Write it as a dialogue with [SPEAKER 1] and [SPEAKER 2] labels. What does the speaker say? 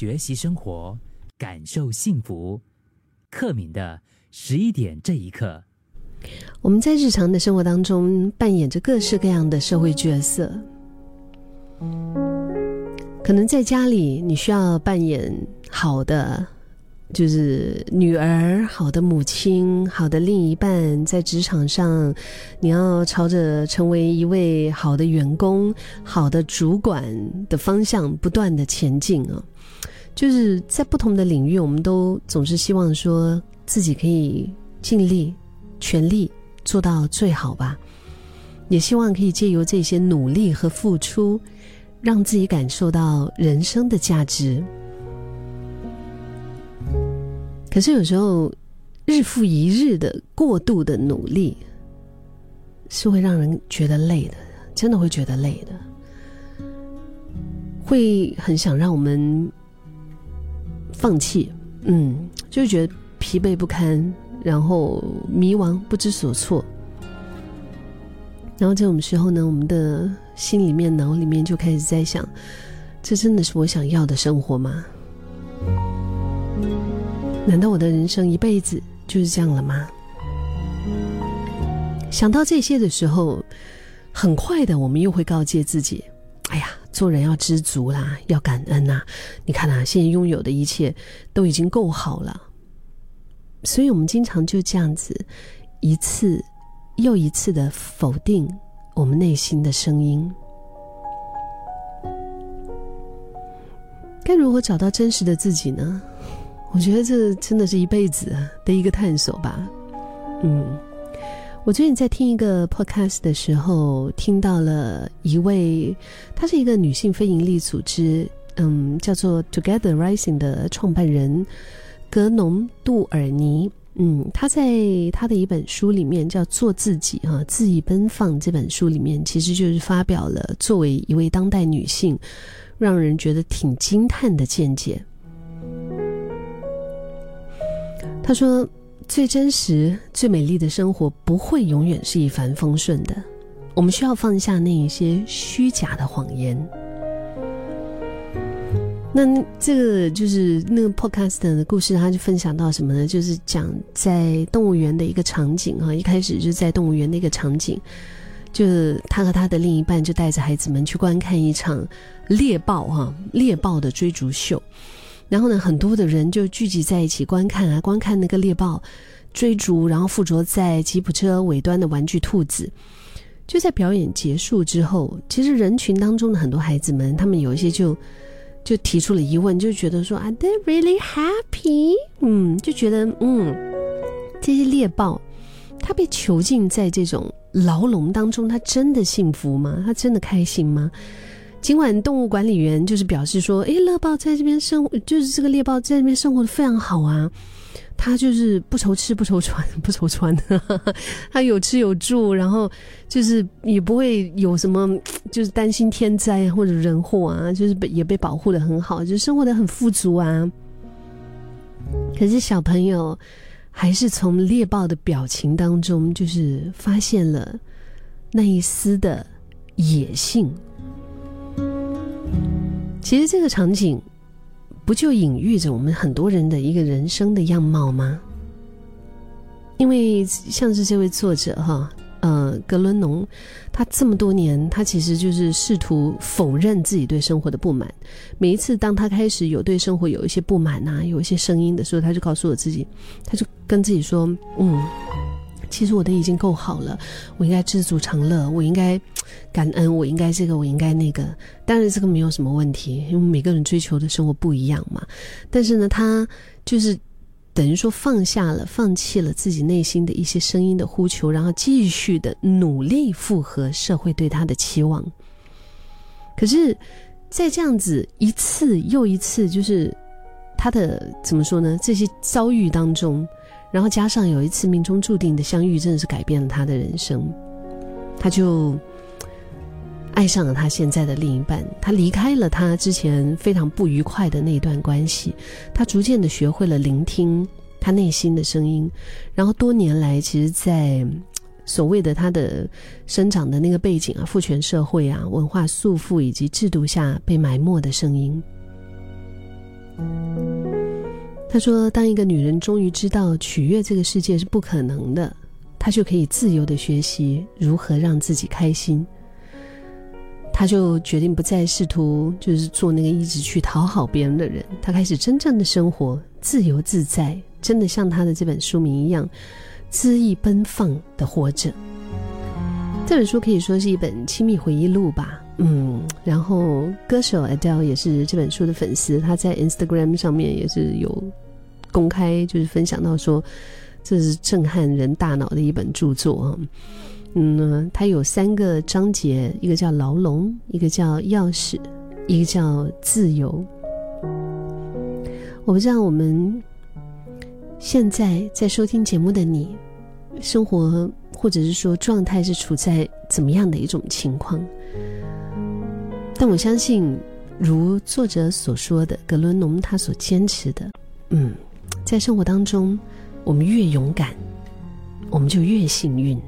[SPEAKER 1] 学习生活，感受幸福。克敏的十一点这一刻，
[SPEAKER 2] 我们在日常的生活当中扮演着各式各样的社会角色。可能在家里，你需要扮演好的。就是女儿，好的母亲，好的另一半，在职场上，你要朝着成为一位好的员工、好的主管的方向不断的前进啊！就是在不同的领域，我们都总是希望说自己可以尽力、全力做到最好吧，也希望可以借由这些努力和付出，让自己感受到人生的价值。可是有时候，日复一日的过度的努力，是会让人觉得累的，真的会觉得累的，会很想让我们放弃，嗯，就觉得疲惫不堪，然后迷茫不知所措，然后这种时候呢，我们的心里面、脑里面就开始在想：这真的是我想要的生活吗？难道我的人生一辈子就是这样了吗？想到这些的时候，很快的，我们又会告诫自己：“哎呀，做人要知足啦，要感恩呐！你看啊，现在拥有的一切都已经够好了。”所以，我们经常就这样子，一次又一次的否定我们内心的声音。该如何找到真实的自己呢？我觉得这真的是一辈子的一个探索吧。嗯，我最近在听一个 podcast 的时候，听到了一位，她是一个女性非营利组织，嗯，叫做 Together Rising 的创办人格农杜尔尼。嗯，她在她的一本书里面叫做《自己》啊，恣意奔放这本书里面，其实就是发表了作为一位当代女性，让人觉得挺惊叹的见解。他说：“最真实、最美丽的生活不会永远是一帆风顺的，我们需要放下那一些虚假的谎言。”那这个就是那个 podcast 的故事，他就分享到什么呢？就是讲在动物园的一个场景哈，一开始就在动物园的一个场景，就是他和他的另一半就带着孩子们去观看一场猎豹哈猎豹的追逐秀。然后呢，很多的人就聚集在一起观看啊，观看那个猎豹追逐，然后附着在吉普车尾端的玩具兔子。就在表演结束之后，其实人群当中的很多孩子们，他们有一些就就提出了疑问，就觉得说：“Are they really happy？” 嗯，就觉得嗯，这些猎豹它被囚禁在这种牢笼当中，它真的幸福吗？它真的开心吗？尽管动物管理员就是表示说，哎，猎豹在这边生，就是这个猎豹在这边生活的非常好啊，它就是不愁吃不愁穿 不愁穿的，它有吃有住，然后就是也不会有什么就是担心天灾或者人祸啊，就是被也被保护的很好，就生活的很富足啊。可是小朋友还是从猎豹的表情当中，就是发现了那一丝的野性。其实这个场景，不就隐喻着我们很多人的一个人生的样貌吗？因为像是这位作者哈，呃，格伦农，他这么多年，他其实就是试图否认自己对生活的不满。每一次当他开始有对生活有一些不满啊，有一些声音的时候，他就告诉我自己，他就跟自己说，嗯。其实我的已经够好了，我应该知足常乐，我应该感恩，我应该这个，我应该那个。当然这个没有什么问题，因为每个人追求的生活不一样嘛。但是呢，他就是等于说放下了，放弃了自己内心的一些声音的呼求，然后继续的努力符合社会对他的期望。可是，在这样子一次又一次，就是他的怎么说呢？这些遭遇当中。然后加上有一次命中注定的相遇，真的是改变了他的人生。他就爱上了他现在的另一半，他离开了他之前非常不愉快的那段关系。他逐渐的学会了聆听他内心的声音。然后多年来，其实，在所谓的他的生长的那个背景啊，父权社会啊，文化束缚以及制度下被埋没的声音，他说：“当一个女人终于知道取悦这个世界是不可能的，她就可以自由的学习如何让自己开心。她就决定不再试图就是做那个一直去讨好别人的人，她开始真正的生活，自由自在，真的像她的这本书名一样，恣意奔放的活着。这本书可以说是一本亲密回忆录吧。”嗯，然后歌手 Adele 也是这本书的粉丝，他在 Instagram 上面也是有公开，就是分享到说，这是震撼人大脑的一本著作啊。嗯，它有三个章节，一个叫牢笼，一个叫钥匙，一个叫自由。我不知道我们现在在收听节目的你，生活或者是说状态是处在怎么样的一种情况？但我相信，如作者所说的，格伦农他所坚持的，嗯，在生活当中，我们越勇敢，我们就越幸运。